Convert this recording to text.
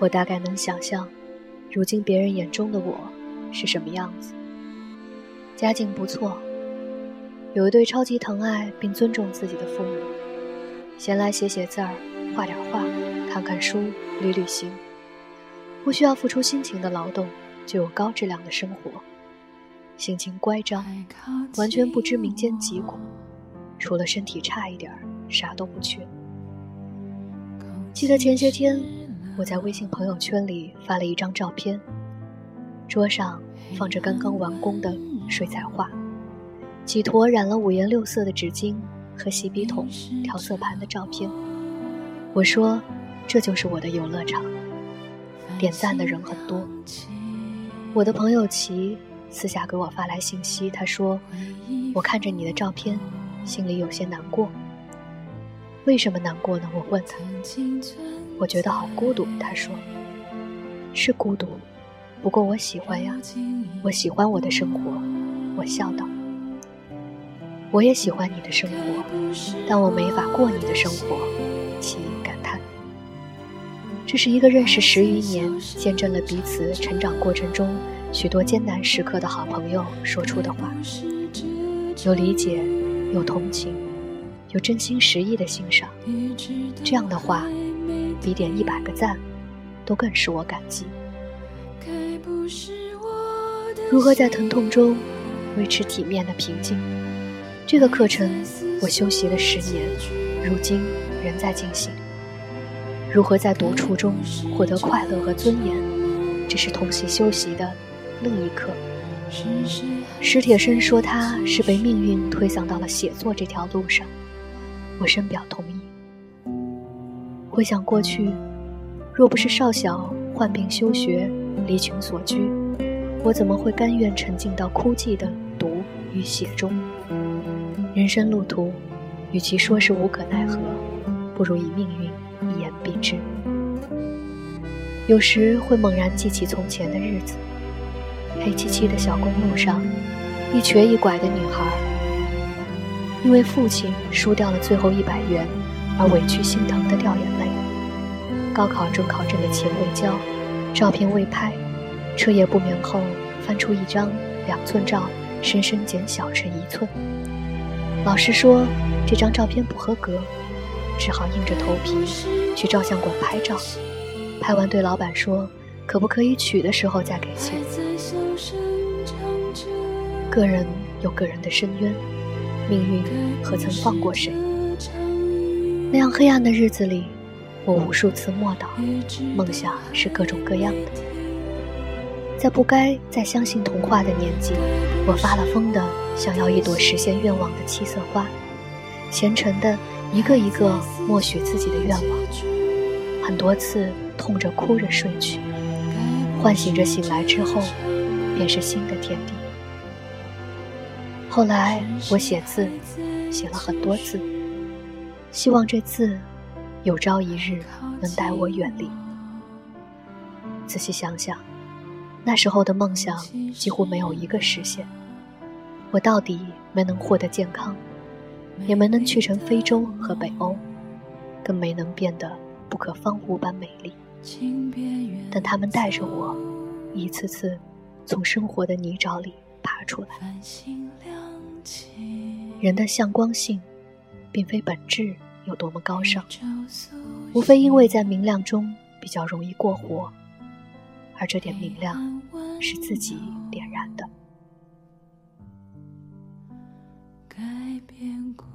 我大概能想象，如今别人眼中的我是什么样子。家境不错，有一对超级疼爱并尊重自己的父母，闲来写写字儿，画点画，看看书，旅旅行，不需要付出辛勤的劳动，就有高质量的生活。性情乖张，完全不知民间疾苦，除了身体差一点儿，啥都不缺。记得前些天，我在微信朋友圈里发了一张照片，桌上放着刚刚完工的水彩画，几坨染了五颜六色的纸巾和洗笔筒、调色盘的照片。我说：“这就是我的游乐场。”点赞的人很多。我的朋友齐私下给我发来信息，他说：“我看着你的照片，心里有些难过。”为什么难过呢？我问他。我觉得好孤独。他说：“是孤独，不过我喜欢呀，我喜欢我的生活。”我笑道：“我也喜欢你的生活，但我没法过你的生活。”其感叹。这是一个认识十余年、见证了彼此成长过程中许多艰难时刻的好朋友说出的话，有理解，有同情。有真心实意的欣赏，这样的话，比点一百个赞，都更使我感激。如何在疼痛中维持体面的平静？这个课程我修习了十年，如今仍在进行。如何在独处中获得快乐和尊严？这是同系修习的另一课。史铁生说他是被命运推搡到了写作这条路上。我深表同意。回想过去，若不是少小患病休学、离群所居，我怎么会甘愿沉浸到枯寂的读与写中？人生路途，与其说是无可奈何，不如以命运一言蔽之。有时会猛然记起从前的日子，黑漆漆的小公路上，一瘸一拐的女孩。因为父亲输掉了最后一百元，而委屈心疼的掉眼泪。高考准考证的钱未交，照片未拍，彻夜不眠后翻出一张两寸照，深深减小成一寸。老师说这张照片不合格，只好硬着头皮去照相馆拍照。拍完对老板说：“可不可以取的时候再给钱？”个人有个人的深渊。命运何曾放过谁？那样黑暗的日子里，我无数次默祷，梦想是各种各样的。在不该再相信童话的年纪，我发了疯的想要一朵实现愿望的七色花，虔诚的一个一个默许自己的愿望，很多次痛着哭着睡去，唤醒着醒来之后，便是新的天地。后来我写字，写了很多字，希望这字有朝一日能带我远离。仔细想想，那时候的梦想几乎没有一个实现。我到底没能获得健康，也没能去成非洲和北欧，更没能变得不可方物般美丽。但他们带着我，一次次从生活的泥沼里爬出来。人的向光性并非本质有多么高尚无非因为在明亮中比较容易过活而这点明亮是自己点燃的。改变过